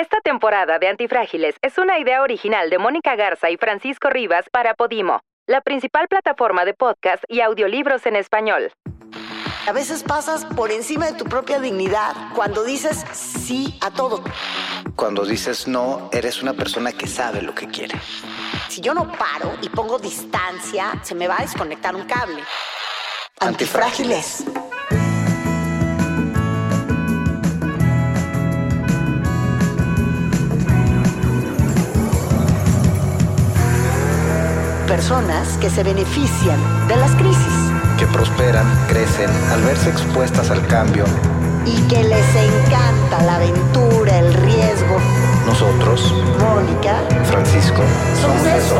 Esta temporada de Antifrágiles es una idea original de Mónica Garza y Francisco Rivas para Podimo, la principal plataforma de podcast y audiolibros en español. A veces pasas por encima de tu propia dignidad cuando dices sí a todo. Cuando dices no, eres una persona que sabe lo que quiere. Si yo no paro y pongo distancia, se me va a desconectar un cable. Antifrágiles. Personas que se benefician de las crisis Que prosperan, crecen, al verse expuestas al cambio. y que les encanta la aventura, el riesgo. Nosotros, Mónica, Francisco, somos eso.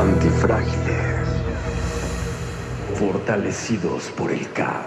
Antifrágiles. Fortalecidos por el caos.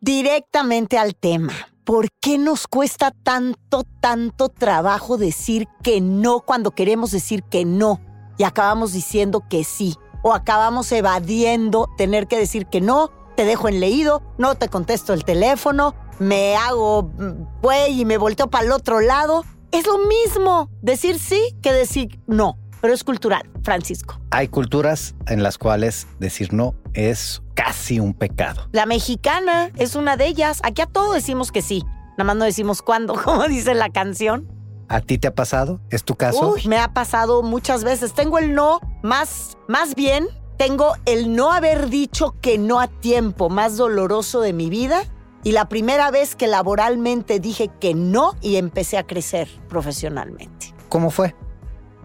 Directamente al tema. ¿Por qué nos cuesta tanto, tanto trabajo decir que no cuando queremos decir que no? Y acabamos diciendo que sí. O acabamos evadiendo tener que decir que no, te dejo en leído, no te contesto el teléfono, me hago mm, güey y me volteo para el otro lado. Es lo mismo decir sí que decir no. Pero es cultural, Francisco. Hay culturas en las cuales decir no es casi un pecado. La mexicana es una de ellas. Aquí a todo decimos que sí. Nada más no decimos cuándo, como dice la canción. ¿A ti te ha pasado? ¿Es tu caso? Uy, me ha pasado muchas veces. Tengo el no más, más bien, tengo el no haber dicho que no a tiempo más doloroso de mi vida y la primera vez que laboralmente dije que no y empecé a crecer profesionalmente. ¿Cómo fue?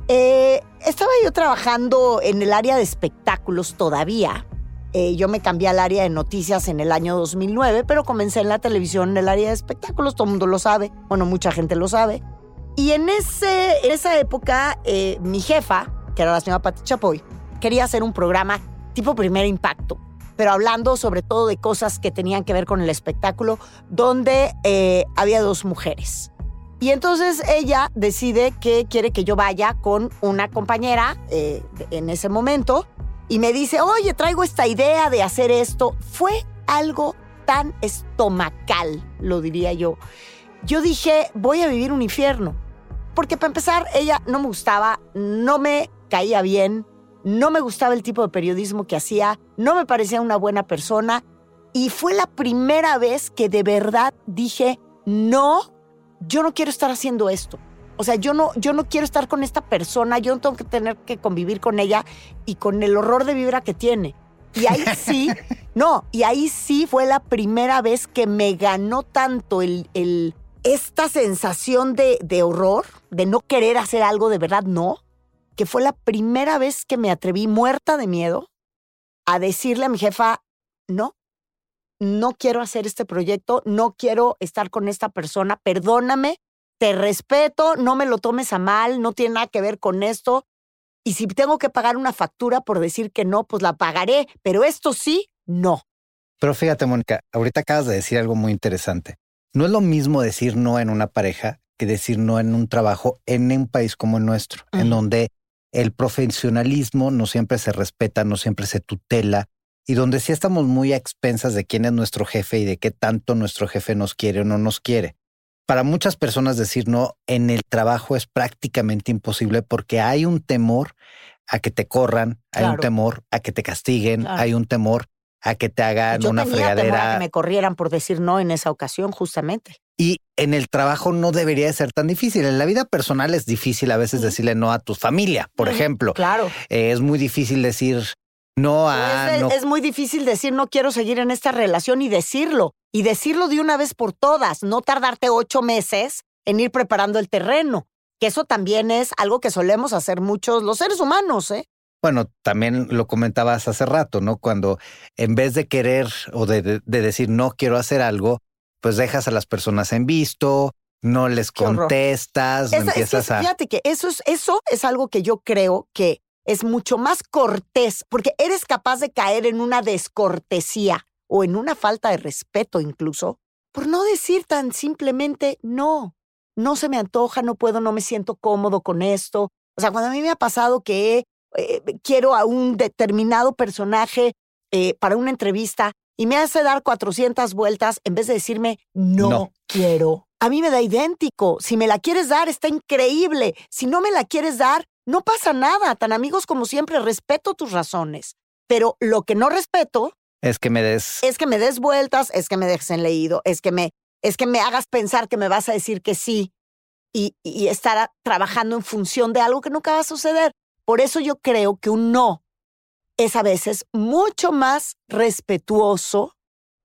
Eh, estaba yo trabajando en el área de espectáculos todavía. Eh, yo me cambié al área de noticias en el año 2009, pero comencé en la televisión en el área de espectáculos, todo el mundo lo sabe, bueno, mucha gente lo sabe. Y en, ese, en esa época, eh, mi jefa, que era la señora Pati Chapoy, quería hacer un programa tipo primer impacto, pero hablando sobre todo de cosas que tenían que ver con el espectáculo, donde eh, había dos mujeres. Y entonces ella decide que quiere que yo vaya con una compañera eh, en ese momento y me dice, oye, traigo esta idea de hacer esto. Fue algo tan estomacal, lo diría yo. Yo dije, voy a vivir un infierno. Porque para empezar, ella no me gustaba, no me caía bien, no me gustaba el tipo de periodismo que hacía, no me parecía una buena persona. Y fue la primera vez que de verdad dije, no, yo no quiero estar haciendo esto. O sea, yo no, yo no quiero estar con esta persona, yo no tengo que tener que convivir con ella y con el horror de vibra que tiene. Y ahí sí, no, y ahí sí fue la primera vez que me ganó tanto el, el, esta sensación de, de horror, de no querer hacer algo de verdad, no, que fue la primera vez que me atreví muerta de miedo a decirle a mi jefa, no, no quiero hacer este proyecto, no quiero estar con esta persona, perdóname, te respeto, no me lo tomes a mal, no tiene nada que ver con esto. Y si tengo que pagar una factura por decir que no, pues la pagaré, pero esto sí, no. Pero fíjate, Mónica, ahorita acabas de decir algo muy interesante. No es lo mismo decir no en una pareja que decir no en un trabajo en un país como el nuestro, en donde el profesionalismo no siempre se respeta, no siempre se tutela y donde sí estamos muy a expensas de quién es nuestro jefe y de qué tanto nuestro jefe nos quiere o no nos quiere. Para muchas personas decir no en el trabajo es prácticamente imposible porque hay un temor a que te corran, hay un temor a que te castiguen, Claro. hay un temor a que te hagan Yo una tenía temor a fregadera. que me corrieran por decir no en esa ocasión, justamente. Y en el trabajo no debería de ser tan difícil. En la vida personal es difícil a veces Ujú. decirle no a tu familia, por Ujú, ejemplo. Claro. Eh, es muy difícil decir no a... es, no. es muy difícil decir no quiero seguir en esta relación y decirlo. Y decirlo de una vez por todas, no tardarte ocho meses en ir preparando el terreno. Que eso también es algo que solemos hacer muchos los seres humanos, ¿eh? Bueno, también lo comentabas hace rato, ¿no? Cuando en vez de querer o de, de- de decir no quiero hacer algo, pues dejas a las personas en visto, no les Qué contestas, no Esa- es que empiezas a... fíjate que eso es, eso es algo que yo creo que es mucho más cortés, porque eres capaz de caer en una descortesía o en una falta de respeto incluso, por no decir tan simplemente no, no se me antoja, no puedo, no me siento cómodo con esto. O sea, cuando a mí me ha pasado que eh, quiero a un determinado personaje eh, para una entrevista y me hace dar 400 vueltas en vez de decirme no, No. quiero a mí me da idéntico. Si me la quieres dar, está increíble. Si no me la quieres dar, no pasa nada. Tan amigos como siempre, respeto tus razones. Pero lo que no respeto Es que me des. es que me des vueltas, es que me dejes en leído, es que me, es que me hagas pensar que me vas a decir que sí y, y estar trabajando en función de algo que nunca va a suceder. Por eso yo creo que un no es a veces mucho más respetuoso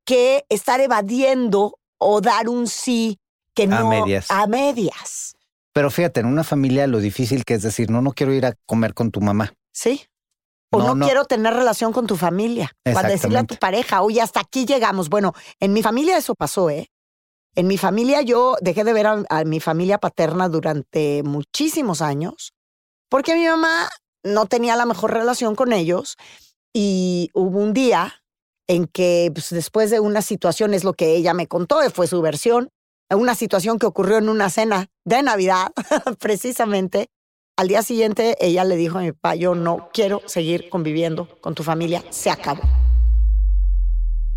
que estar evadiendo o dar un sí que A no medias. a medias. Pero fíjate, en una familia lo difícil que es decir, no, no quiero ir a comer con tu mamá. ¿Sí? O no, No, no. quiero tener relación con tu familia. Para decirle a tu pareja, oye, hasta aquí llegamos. Bueno, en mi familia eso pasó, ¿eh? En mi familia yo dejé de ver a, a mi familia paterna durante muchísimos años porque mi mamá no tenía la mejor relación con ellos y hubo un día en que pues, después de una situación, es lo que ella me contó, fue su versión, una situación que ocurrió en una cena de Navidad, precisamente, al día siguiente ella le dijo a mi papá, yo no quiero seguir conviviendo con tu familia, se acabó.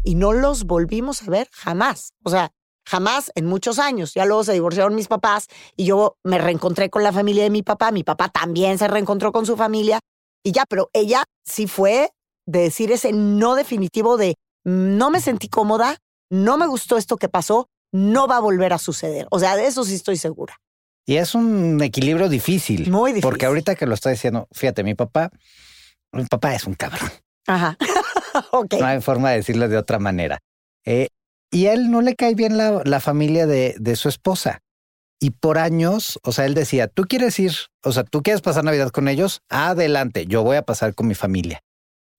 Y no los volvimos a ver jamás, o sea, jamás en muchos años. Ya luego se divorciaron mis papás y yo me reencontré con la familia de mi papá, mi papá también se reencontró con su familia y ya, pero ella sí fue de decir ese no definitivo de no me sentí cómoda, no me gustó esto que pasó, no va a volver a suceder. O sea, de eso sí estoy segura. Y es un equilibrio difícil. Muy difícil. Porque ahorita que lo está diciendo, fíjate, mi papá, mi papá es un cabrón. Ajá. ok. No hay forma de decirlo de otra manera. Eh, y él no le cae bien la, familia de, de su esposa. Y por años, o sea, él decía, tú quieres ir, o sea, tú quieres pasar Navidad con ellos, adelante, yo voy a pasar con mi familia.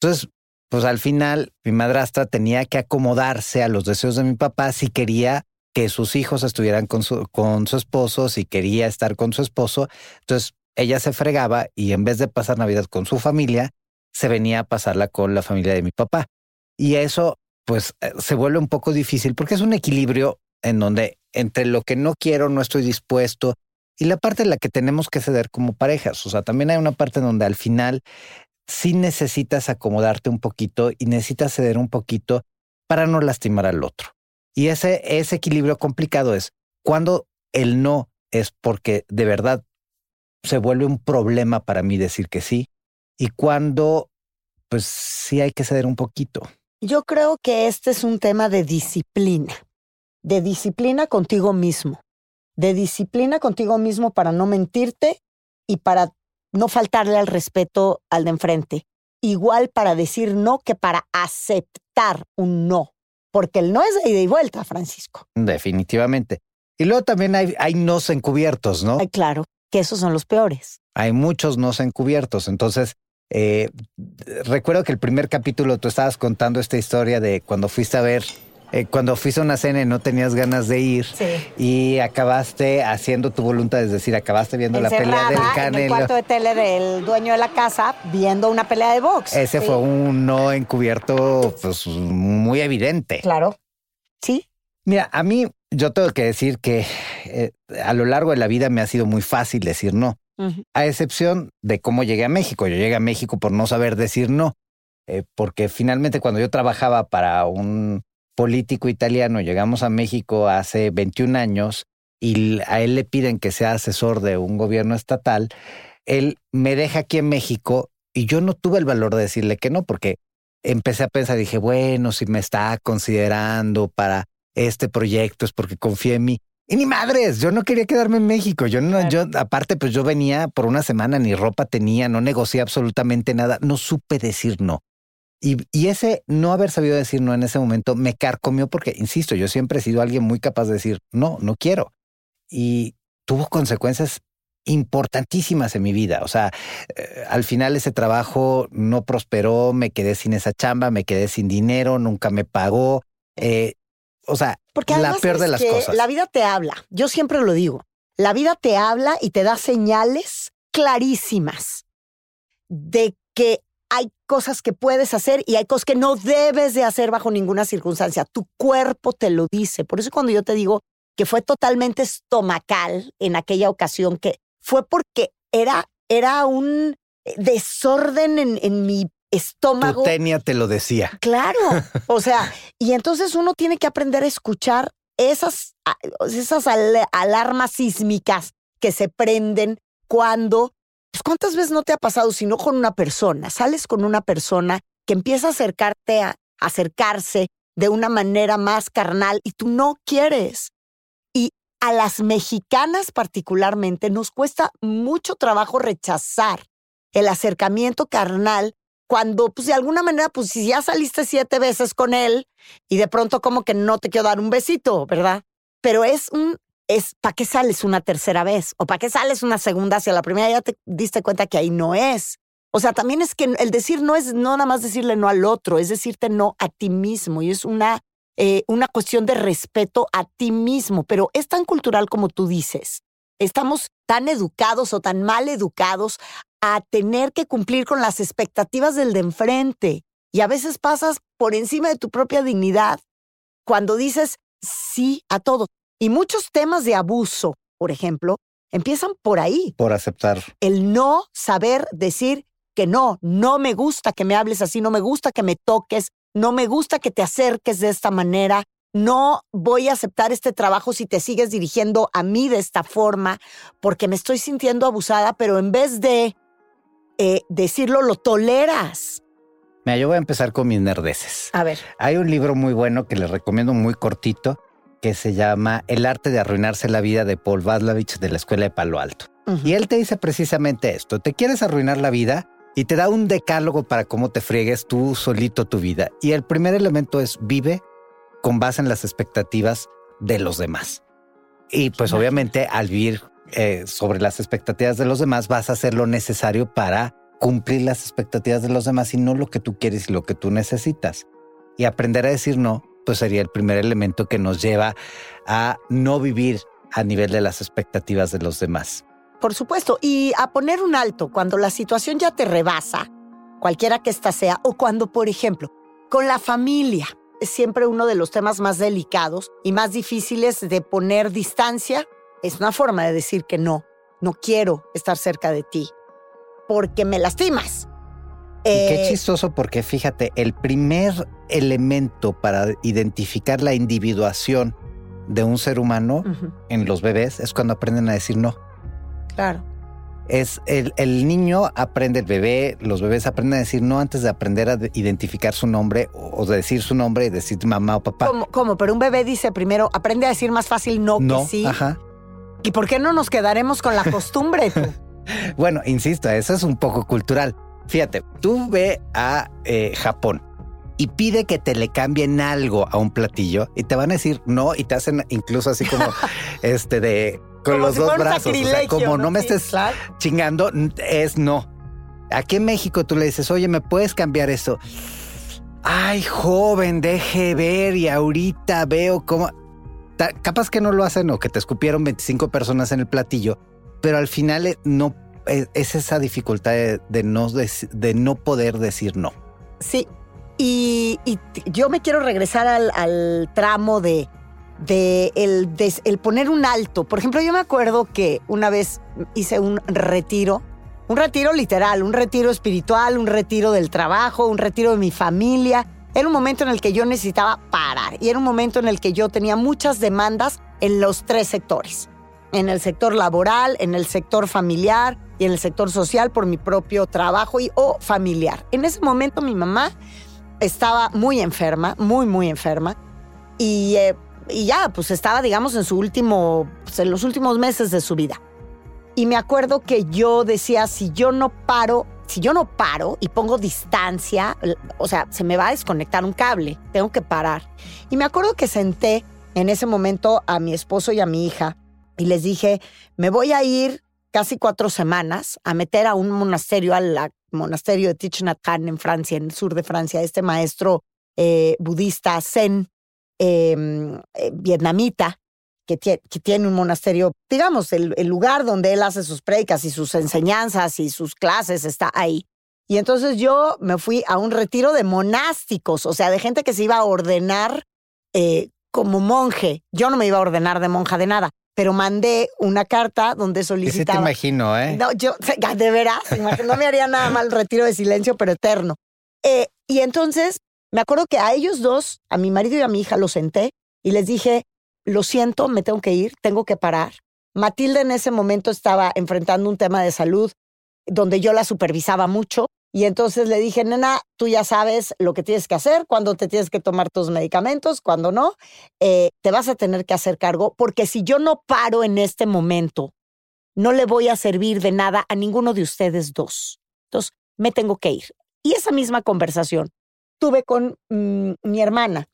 Entonces, pues al final, mi madrastra tenía que acomodarse a los deseos de mi papá si quería que sus hijos estuvieran con su, con su esposo, si quería estar con su esposo. Entonces, ella se fregaba y en vez de pasar Navidad con su familia, se venía a pasarla con la familia de mi papá. Y eso, pues, eh, se vuelve un poco difícil porque es un equilibrio en donde entre lo que no quiero, no estoy dispuesto y la parte en la que tenemos que ceder como parejas. O sea, también hay una parte en donde al final sí necesitas acomodarte un poquito y necesitas ceder un poquito para no lastimar al otro. Y ese, ese equilibrio complicado es cuando el no es porque de verdad se vuelve un problema para mí decir que sí y cuando pues sí hay que ceder un poquito. Yo creo que este es un tema de disciplina, de disciplina contigo mismo, de disciplina contigo mismo para no mentirte y para no faltarle al respeto al de enfrente. Igual para decir no que para aceptar un no, porque el no es de ida y vuelta, Francisco. Definitivamente. Y luego también hay, hay nos encubiertos, ¿no? Ay, claro, que esos son los peores. Hay muchos nos encubiertos. Entonces, eh, recuerdo que el primer capítulo tú estabas contando esta historia de cuando fuiste a ver, eh, cuando fuiste a una cena y no tenías ganas de ir Sí. y acabaste haciendo tu voluntad, es decir, acabaste viendo la pelea del Encerrada en el Canelo. cuarto de tele del dueño de la casa viendo una pelea de box. Ese Sí. fue un no encubierto pues muy evidente. Claro. Sí, Mira, a mí yo tengo que decir que eh, a lo largo de la vida me ha sido muy fácil decir no, A excepción de cómo llegué a México. Yo llegué a México por no saber decir no, eh, porque finalmente cuando yo trabajaba para un político italiano, llegamos a México hace 21 años y a él le piden que sea asesor de un gobierno estatal, él me deja aquí en México y yo no tuve el valor de decirle que no, porque empecé a pensar, dije, bueno, si me está considerando para este proyecto es porque confía en mí. Y ni madres, yo no quería quedarme en México. Yo no, yo, aparte, pues yo venía por una semana, ni ropa tenía, no negocié absolutamente nada, no supe decir no. Y, y ese no haber sabido decir no en ese momento me carcomió porque, insisto, yo siempre he sido alguien muy capaz de decir no, no quiero. Y tuvo consecuencias importantísimas en mi vida. O sea, eh, al final ese trabajo no prosperó, me quedé sin esa chamba, me quedé sin dinero, nunca me pagó. Eh, o sea, Porque la peor de ¿sabes las cosas. La vida te habla. Yo siempre lo digo. La vida te habla y te da señales clarísimas de que hay cosas que puedes hacer y hay cosas que no debes de hacer bajo ninguna circunstancia. Tu cuerpo te lo dice. Por eso cuando yo te digo que fue totalmente estomacal en aquella ocasión, que fue porque era, era un desorden en, en mi estómago. tu tenia te lo decía. Claro. O sea, y entonces uno tiene que aprender a escuchar esas, esas al- alarmas sísmicas que se prenden cuando, pues cuántas veces no te ha pasado, si no con una persona, sales con una persona que empieza a acercarte a acercarse de una manera más carnal y tú no quieres. Y a las mexicanas particularmente nos cuesta mucho trabajo rechazar el acercamiento carnal cuando, pues de alguna manera, pues si ya saliste siete veces con él y de pronto como que no te quiero dar un besito, ¿verdad? Pero es un, es, ¿para qué sales una tercera vez? ¿O para qué sales una segunda hacia la primera? Ya te diste cuenta que ahí no es. O sea, también es que el decir no es no nada más decirle no al otro, es decirte no a ti mismo y es una, eh, una cuestión de respeto a ti mismo, pero es tan cultural como tú dices. Estamos tan educados o tan mal educados a tener que cumplir con las expectativas del de enfrente y a veces pasas por encima de tu propia dignidad cuando dices sí a todo. Y muchos temas de abuso, por ejemplo, empiezan por ahí Por aceptar. el no saber decir que no, no me gusta que me hables así, no me gusta que me toques, no me gusta que te acerques de esta manera, no voy a aceptar este trabajo si te sigues dirigiendo a mí de esta forma, porque me estoy sintiendo abusada, pero en vez de eh, decirlo, lo toleras. Mira, yo voy a empezar con mis nerdeces. A ver, Hay un libro muy bueno que les recomiendo muy cortito que se llama El arte de arruinarse la vida de Paul Vaslavich de la Escuela de Palo Alto. Y él te dice precisamente esto, te quieres arruinar la vida y te da un decálogo para cómo te friegues tú solito tu vida. Y el primer elemento es vive con base en las expectativas de los demás. Y pues obviamente al vivir eh, sobre las expectativas de los demás vas a hacer lo necesario para cumplir las expectativas de los demás y no lo que tú quieres y lo que tú necesitas. Y aprender a decir no, pues sería el primer elemento que nos lleva a no vivir a nivel de las expectativas de los demás. por supuesto, y a poner un alto cuando la situación ya te rebasa, cualquiera que ésta sea, o cuando, por ejemplo, con la familia, es siempre uno de los temas más delicados y más difíciles de poner distancia, es una forma de decir que no, no quiero estar cerca de ti, porque me lastimas. Y qué Eh, chistoso porque fíjate, el primer elemento para identificar la individuación de un ser humano en los bebés es cuando aprenden a decir no. claro. Es el, el niño aprende, el bebé, los bebés aprenden a decir no antes de aprender a de- identificar su nombre o, o de decir su nombre y decir mamá o papá. ¿Cómo, cómo? Pero un bebé dice primero, aprende a decir más fácil no, No, que sí. ajá. ¿Y por qué no nos quedaremos con la costumbre tú? Bueno, insisto, eso es un poco cultural. Fíjate, tú ve a eh, Japón y pide que te le cambien algo a un platillo y te van a decir no y te hacen incluso así como este de con Como los si dos brazos, o sea, como no, me estés claro. chingando, es no. Aquí en México tú le dices, oye, ¿me puedes cambiar eso? Ay, joven, deje ver y ahorita veo cómo... Capaz que no lo hacen o que te escupieron 25 personas en el platillo, pero al final eh, no eh, es esa dificultad de, de no, dec- de no poder decir no. Sí. Y, yo me quiero regresar al, tramo de, de el poner un alto. Por ejemplo, yo me acuerdo que una vez hice un retiro, un retiro literal, un retiro espiritual, un retiro del trabajo, un retiro de mi familia. Era un momento en el que yo necesitaba parar y era un momento en el que yo tenía muchas demandas en los tres sectores. En el sector laboral, en el sector familiar y en el sector social por mi propio trabajo y o familiar. En ese momento mi mamá estaba muy enferma, muy, muy enferma. Y, eh, ya, pues estaba, digamos, en su último, pues, en los últimos meses de su vida. Y me acuerdo que yo decía, si yo no paro, si yo no paro y pongo distancia, o sea, se me va a desconectar un cable, tengo que parar. Y me acuerdo que senté en ese momento a mi esposo y a mi hija y les dije, me voy a ir casi cuatro semanas a meter a un monasterio, al monasterio de Thich Nhat Hanh en Francia, en el sur de Francia, este maestro eh, budista zen eh, eh, vietnamita que, tie- que tiene un monasterio, digamos, el, el lugar donde él hace sus predicas y sus enseñanzas y sus clases está ahí. Y entonces yo me fui a un retiro de monásticos, o sea, de gente que se iba a ordenar eh, como monje. Yo no me iba a ordenar de monja de nada, pero mandé una carta donde Y sí te solicitaba. imagino, ¿eh? No, yo, de veras, no me haría nada mal retiro de silencio, pero eterno. Eh, y entonces me acuerdo que a ellos dos, a mi marido y a mi hija, los senté y les dije, lo siento, me tengo que ir, tengo que parar. Matilde en ese momento estaba enfrentando un tema de salud donde yo la supervisaba mucho y entonces le dije, nena, tú ya sabes lo que tienes que hacer, cuando te tienes que tomar tus medicamentos, cuando no, eh, te vas a tener que hacer cargo, porque si yo no paro en este momento, no le voy a servir de nada a ninguno de ustedes dos. Entonces, me tengo que ir. Y esa misma conversación tuve con mm, mi hermana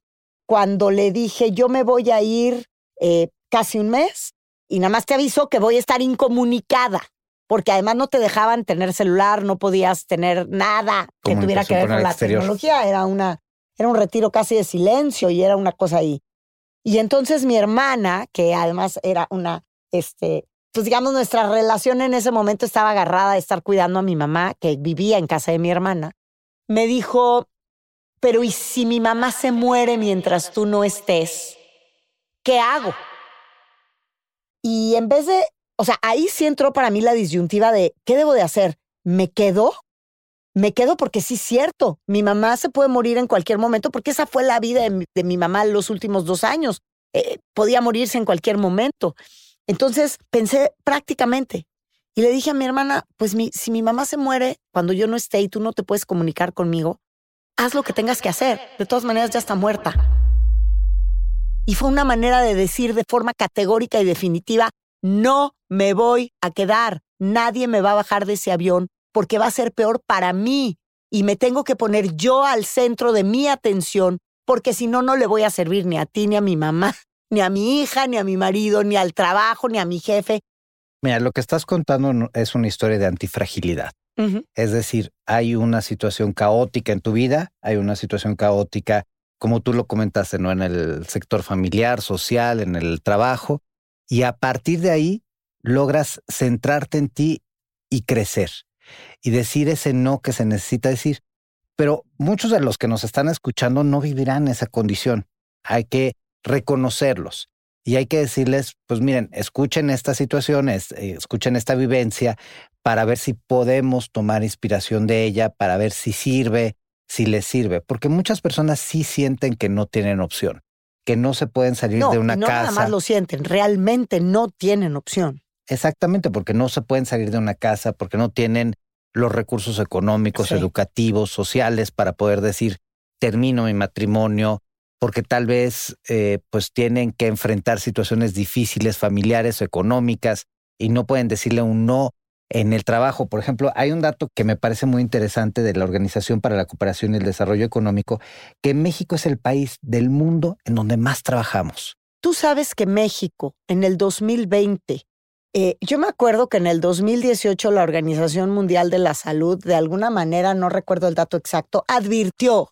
cuando le dije, yo me voy a ir eh, casi un mes y nada más te aviso que voy a estar incomunicada, porque además no te dejaban tener celular, no podías tener nada que tuviera que ver con la tecnología, era, una, era un retiro casi de silencio y era una cosa ahí. Y entonces mi hermana, que además era una, este, pues digamos, nuestra relación en ese momento estaba agarrada de estar cuidando a mi mamá, que vivía en casa de mi hermana, me dijo, pero ¿y si mi mamá se muere mientras tú no estés? ¿Qué hago? Y en vez de, o sea, ahí sí entró para mí la disyuntiva de, ¿qué debo de hacer? ¿Me quedo? Me quedo porque sí es cierto, mi mamá se puede morir en cualquier momento porque esa fue la vida de mi, mamá los últimos dos años. Eh, podía morirse en cualquier momento. Entonces pensé prácticamente y le dije a mi hermana, pues si mi mamá se muere cuando yo no esté y tú no te puedes comunicar conmigo, haz lo que tengas que hacer. De todas maneras ya está muerta. Y fue una manera de decir de forma categórica y definitiva, no me voy a quedar, nadie me va a bajar de ese avión porque va a ser peor para mí y me tengo que poner yo al centro de mi atención porque si no, no le voy a servir ni a ti, ni a mi mamá, ni a mi hija, ni a mi marido, ni al trabajo, ni a mi jefe. Mira, lo que estás contando es una historia de antifragilidad. Es decir, hay una situación caótica en tu vida, hay una situación caótica como tú lo comentaste, ¿no? En el sector familiar, social, en el trabajo, y a partir de ahí logras centrarte en ti y crecer y decir ese no que se necesita decir. Pero muchos de los que nos están escuchando no vivirán esa condición. Hay que reconocerlos y hay que decirles, pues miren, escuchen esta situación, eh, escuchen esta vivencia para ver si podemos tomar inspiración de ella, para ver si sirve, si les sirve, porque muchas personas sí sienten que no tienen opción, que no se pueden salir de una no casa. Nada más lo sienten, realmente no tienen opción. Exactamente, porque no se pueden salir de una casa, porque no tienen los recursos económicos, educativos, sociales para poder decir termino mi matrimonio, porque tal vez eh, pues tienen que enfrentar situaciones difíciles, familiares o económicas y no pueden decirle un no en el trabajo. Por ejemplo, hay un dato que me parece muy interesante de la Organización para la Cooperación y el Desarrollo Económico, que México es el país del mundo en donde más trabajamos. Tú sabes que México en el 2020, eh, yo me acuerdo que en el 2018 la Organización Mundial de la Salud, de alguna manera, no recuerdo el dato exacto, advirtió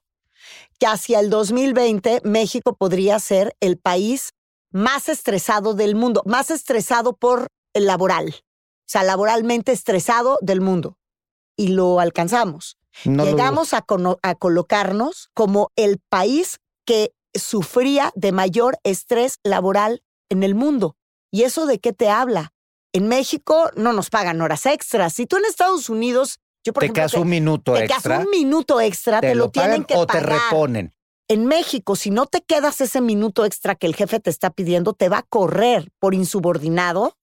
que hacia el 2020 México podría ser el país más estresado del mundo, más estresado por el laboral o sea, laboralmente estresado del mundo. Y lo alcanzamos. Llegamos a, a colocarnos como el país que sufría de mayor estrés laboral en el mundo. ¿Y eso de qué te habla? En México no nos pagan horas extras. Si tú en Estados Unidos, yo por te ejemplo, un minuto te extra. un minuto extra, te, lo, tienen que o pagar. te reponen. En México, si no te quedas ese minuto extra que el jefe te está pidiendo, te va a correr por insubordinado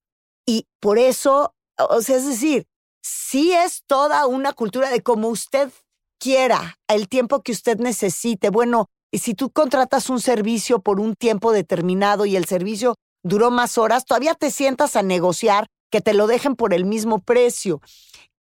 y por eso, o sea, es decir, sí es toda una cultura de como usted quiera, el tiempo que usted necesite. Bueno, y si tú contratas un servicio por un tiempo determinado y el servicio duró más horas, todavía te sientas a negociar que te lo dejen por el mismo precio.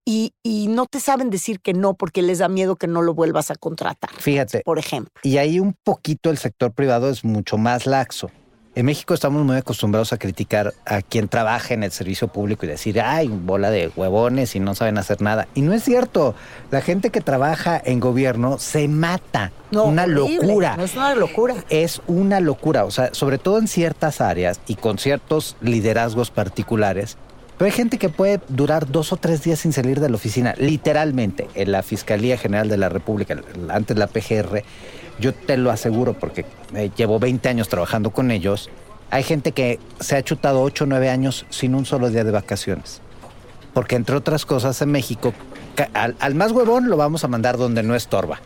Y, y, no te saben decir que no porque les da miedo que no lo vuelvas a contratar. Fíjate. Por ejemplo. Y ahí un poquito el sector privado es mucho más laxo. En México estamos muy acostumbrados a criticar a quien trabaja en el servicio público y decir, ay, bola de huevones y no saben hacer nada. Y no es cierto. La gente que trabaja en gobierno se mata. No, una locura. No es una locura. Es una locura. O sea, sobre todo en ciertas áreas y con ciertos liderazgos particulares. Pero hay gente que puede durar dos o tres días sin salir de la oficina, literalmente, en la Fiscalía General de la República, antes la PGR yo te lo aseguro porque eh, llevo 20 años trabajando con ellos. Hay gente que se ha chutado 8 o 9 años sin un solo día de vacaciones. Porque entre otras cosas en México, al, más huevón lo vamos a mandar donde no estorba.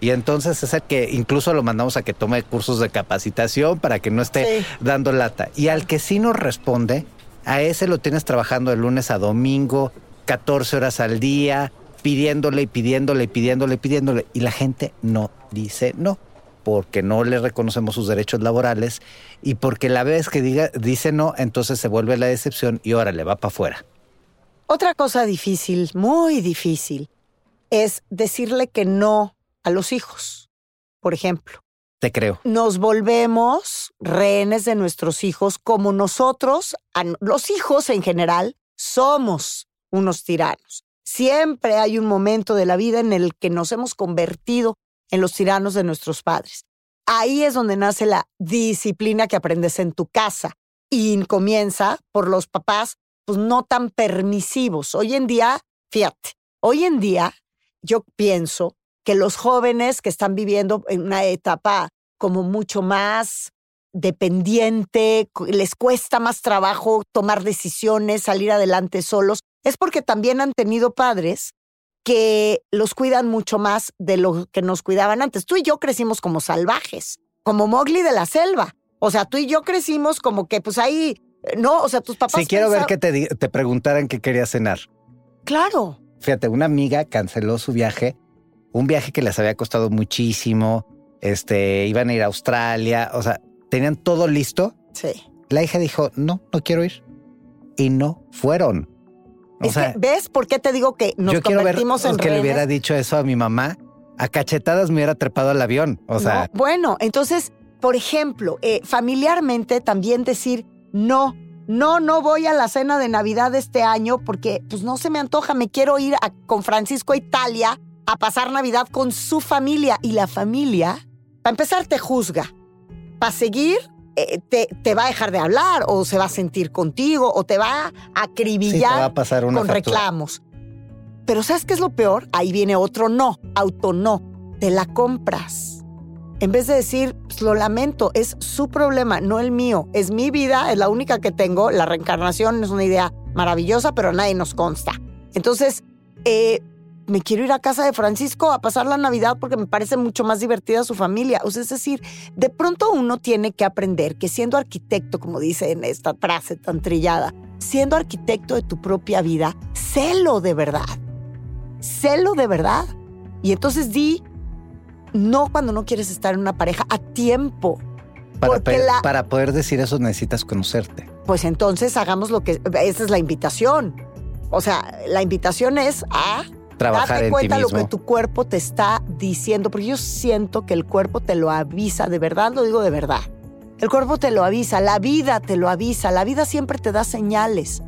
Y entonces es el que incluso lo mandamos a que tome cursos de capacitación para que no esté Sí. dando lata. Y al que sí nos responde, a ese lo tienes trabajando de lunes a domingo, 14 horas al día, pidiéndole y pidiéndole y pidiéndole y pidiéndole. Y la gente no dice no, porque no le reconocemos sus derechos laborales y porque la vez que diga, dice no, entonces se vuelve la decepción y órale, va para afuera. Otra cosa difícil, muy difícil, es decirle que no a los hijos. Por ejemplo, Creo. nos volvemos rehenes de nuestros hijos como nosotros, los hijos en general, somos unos tiranos. Siempre hay un momento de la vida en el que nos hemos convertido en los tiranos de nuestros padres. Ahí es donde nace la disciplina que aprendes en tu casa y comienza por los papás pues no tan permisivos. Hoy en día, fíjate, hoy en día yo pienso que los jóvenes que están viviendo en una etapa como mucho más dependiente, les cuesta más trabajo tomar decisiones, salir adelante solos, es porque también han tenido padres que los cuidan mucho más de lo que nos cuidaban antes. Tú y yo crecimos como salvajes, como Mowgli de la selva. O sea, tú y yo crecimos como que pues ahí, eh, no, o sea, tus papás... Si quiero ver que te, te preguntaran qué quería cenar. Claro, Fíjate, una amiga canceló su viaje, un viaje que les había costado muchísimo. Este, iban a ir a Australia, o sea, tenían todo listo. sí. La hija dijo, no, no quiero ir. Y no fueron. O es sea, que, ¿ves por qué te digo que nos yo quiero ver convertimos en que le rehenes? hubiera dicho eso a mi mamá. A cachetadas me hubiera trepado al avión. O sea, No, bueno, entonces, por ejemplo, eh, familiarmente también decir no, no, no voy a la cena de Navidad de este año porque pues no se me antoja, me quiero ir a- con Francisco a Italia a pasar Navidad con su familia y la familia, para empezar, te juzga, para seguir. eh, te, te va a dejar de hablar o se va a sentir contigo o te va a sí te acribillar va a pasar una con factura. reclamos. Pero ¿sabes qué es lo peor? Ahí viene otro no, auto no. Te la compras. En vez de decir, "Pues, lo lamento, es su problema, no el mío. Es mi vida, es la única que tengo. La reencarnación es una idea maravillosa, pero a nadie nos consta. Entonces, eh, me quiero ir a casa de Francisco a pasar la Navidad porque me parece mucho más divertida su familia. O sea, es decir, de pronto uno tiene que aprender que siendo arquitecto, como dice en esta frase tan trillada, siendo arquitecto de tu propia vida, sélo de verdad. Sélo de verdad. Y entonces di no cuando no quieres estar en una pareja a tiempo. Para, la- para poder decir eso necesitas conocerte. Pues entonces hagamos lo que... Esa es la invitación. O sea, la invitación es a Trabajar date en ti cuenta lo mismo. que tu cuerpo te está diciendo, porque yo siento que el cuerpo te lo avisa, de verdad lo digo de verdad. El cuerpo te lo avisa, la vida te lo avisa, la vida siempre te da señales.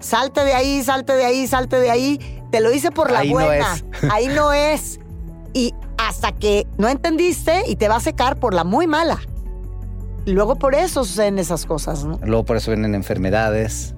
Salte de ahí, salte de ahí, salte de ahí. Te lo hice por la Ahí buena. ahí no es. Y hasta que no entendiste y te va a secar por la muy mala. Y luego por eso suceden esas cosas, ¿no? Luego por eso vienen enfermedades,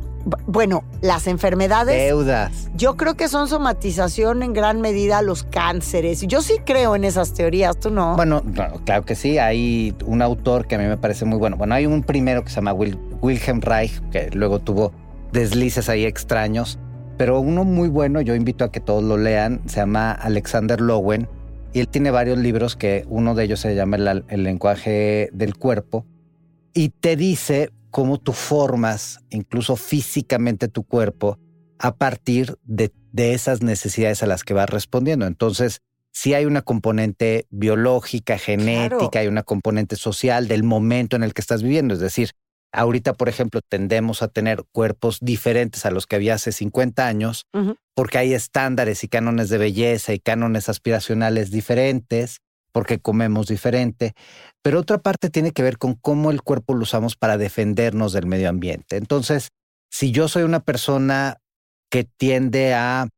Bueno, las enfermedades deudas. yo creo que son somatización en gran medida los cánceres. Yo sí creo en esas teorías, tú no. Bueno, no, claro que sí. Hay un autor que a mí me parece muy bueno. Bueno, hay un primero que se llama Wil- Wilhelm Reich, que luego tuvo deslices ahí extraños. Pero uno muy bueno, yo invito a que todos lo lean, se llama Alexander Lowen. Y él tiene varios libros que uno de ellos se llama El, el lenguaje del cuerpo. Y te dice cómo tú formas, incluso físicamente, tu cuerpo a partir de, de esas necesidades a las que vas respondiendo. Entonces, sí hay una componente biológica, genética, Claro. hay una componente social del momento en el que estás viviendo. Es decir, ahorita, por ejemplo, tendemos a tener cuerpos diferentes a los que había hace 50 años, porque hay estándares y cánones de belleza y cánones aspiracionales diferentes, porque comemos diferente. Pero otra parte tiene que ver con cómo el cuerpo lo usamos para defendernos del medio ambiente. Entonces, si yo soy una persona que tiende a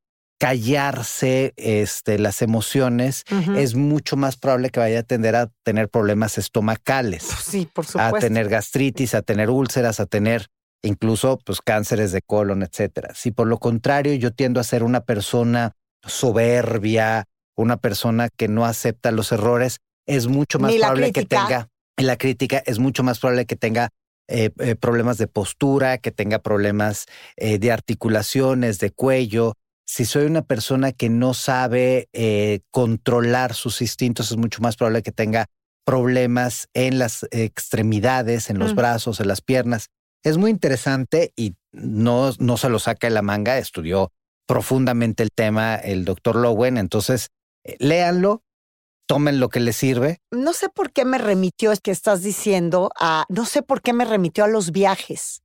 callarse este, las emociones, es mucho más probable que vaya a tender a tener problemas estomacales, sí, por a supuesto. tener gastritis, a tener úlceras, a tener incluso pues cánceres de colon, etcétera. Si por lo contrario yo tiendo a ser una persona soberbia, una persona que no acepta los errores, es mucho más probable que tenga la crítica es mucho más probable que tenga eh, eh, problemas de postura, que tenga problemas eh, de articulaciones, de cuello. si soy una persona que no sabe controlar sus instintos, es mucho más probable que tenga problemas en las extremidades, en los Mm. brazos, en las piernas. Es muy interesante y no, no se lo saca de la manga, estudió profundamente el tema el doctor Lowen, entonces léanlo, tomen lo que les sirve. No sé por qué me remitió, es que estás diciendo, a, no sé por qué me remitió a los viajes.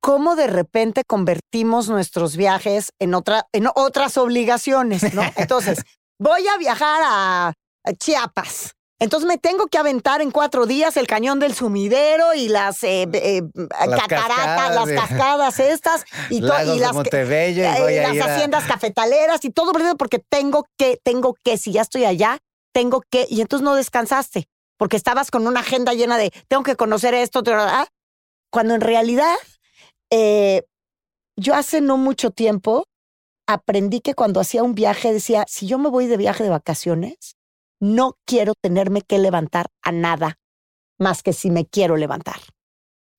Cómo de repente convertimos nuestros viajes en, otra, en otras obligaciones, ¿no? Entonces, voy a viajar a, a Chiapas. Entonces me tengo que aventar en cuatro días el cañón del sumidero y las eh, eh, cataratas, cascadas las cascadas estas y, Lagos y las, y eh, a las a- haciendas cafetaleras y todo porque tengo que, tengo que, si ya estoy allá, tengo que, y entonces no descansaste, porque estabas con una agenda llena de, tengo que conocer esto, tra- tra. cuando en realidad, eh, yo hace no mucho tiempo aprendí que cuando hacía un viaje decía, si yo me voy de viaje de vacaciones, no quiero tenerme que levantar a nada más que si me quiero levantar.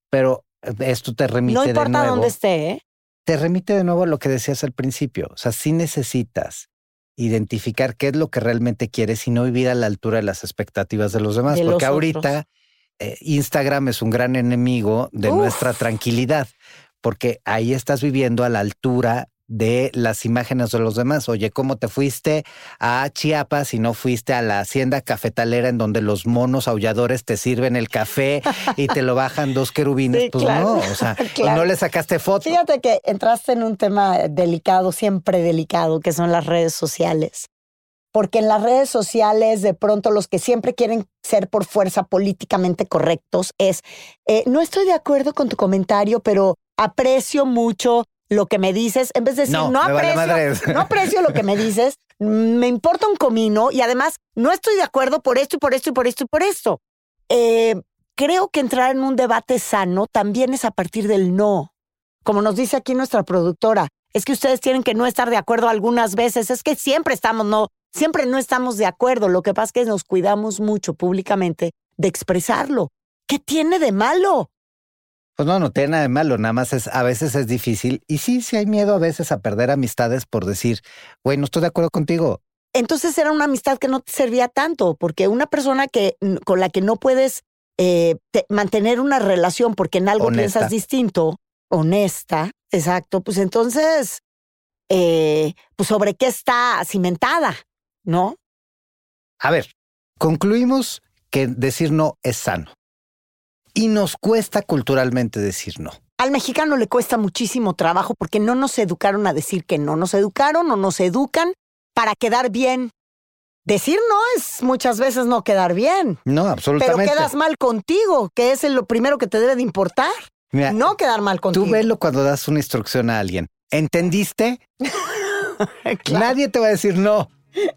Pero eh, esto te remite No de importa nuevo. dónde esté, ¿eh? te remite de nuevo a lo que decías al principio. O sea, sí necesitas identificar qué es lo que realmente quieres y no vivir a la altura de las expectativas de los demás. De porque los ahorita eh, Instagram es un gran enemigo de Uf. nuestra tranquilidad, porque ahí estás viviendo a la altura de las imágenes de los demás. Oye, ¿cómo te fuiste a Chiapas y no fuiste a la hacienda cafetalera en donde los monos aulladores te sirven el café y te lo bajan dos querubines? Sí, pues claro. no, o sea, y no le sacaste foto. Fíjate que entraste en un tema delicado, siempre delicado, que son las redes sociales. Porque en las redes sociales, de pronto, los que siempre quieren ser por fuerza políticamente correctos es, eh, no estoy de acuerdo con tu comentario, pero aprecio mucho lo que me dices. En vez de decir, No, no, me vale aprecio, madres". no aprecio lo que me dices, me importa un comino y además no estoy de acuerdo por esto y por esto y por esto y por esto. Eh, creo que entrar en un debate sano también es a partir del no. Como nos dice aquí nuestra productora, es que ustedes tienen que no estar de acuerdo algunas veces, es que siempre estamos, no, siempre no estamos de acuerdo. Lo que pasa es que nos cuidamos mucho públicamente de expresarlo. ¿Qué tiene de malo? Pues no, no tiene nada de malo, nada más es, a veces es difícil. Y sí, sí hay miedo a veces a perder amistades por decir, güey, no estoy de acuerdo contigo. Entonces era una amistad que no te servía tanto, porque una persona que, con la que no puedes eh, te- mantener una relación porque en algo Honesta. piensas distinto, honesta, exacto, pues entonces, eh, pues sobre qué está cimentada, ¿no? A ver, concluimos que decir no es sano. Y nos cuesta culturalmente decir no. Al mexicano le cuesta muchísimo trabajo porque no nos educaron a decir que no, nos educaron o nos educan para quedar bien. Decir no es muchas veces no quedar bien, No, pero absolutamente. quedas mal contigo, que es lo primero que te debe de importar. Mira, No quedar mal contigo. tú velo cuando das una instrucción a alguien. ¿Entendiste? Claro, Nadie te va a decir no.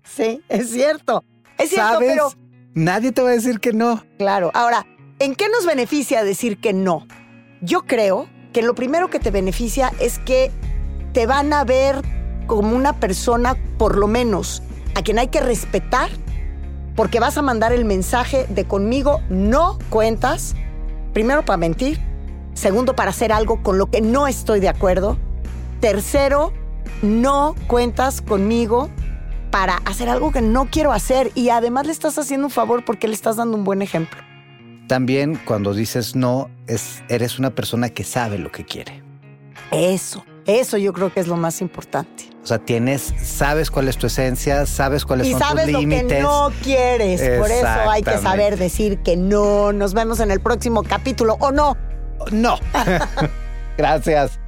Sí, es cierto. Es cierto, ¿Sabes? pero Nadie te va a decir que no. claro. Ahora, ¿en qué nos beneficia decir que no? Yo creo que lo primero que te beneficia es que te van a ver como una persona, por lo menos, a quien hay que respetar, porque vas a mandar el mensaje de conmigo no cuentas, primero para mentir, segundo para hacer algo con lo que no estoy de acuerdo, tercero, no cuentas conmigo para hacer algo que no quiero hacer y además le estás haciendo un favor porque le estás dando un buen ejemplo. También cuando dices no, es, eres una persona que sabe lo que quiere. Eso, eso yo creo que es lo más importante. O sea, tienes, sabes cuál es tu esencia, sabes cuáles Y son sabes tus lo que no quieres. Por eso hay que saber decir que no. Nos vemos en el próximo capítulo o no. No. Gracias.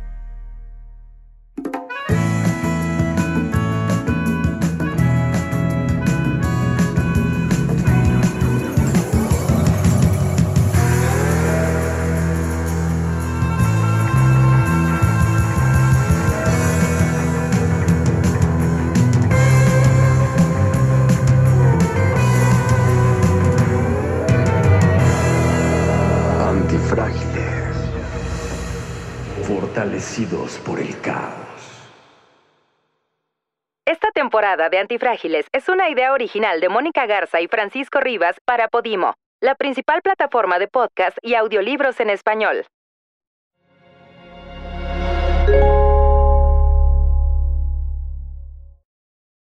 Esta temporada de Antifrágiles es una idea original de Mónica Garza y Francisco Rivas para Podimo, la principal plataforma de podcast y audiolibros en español.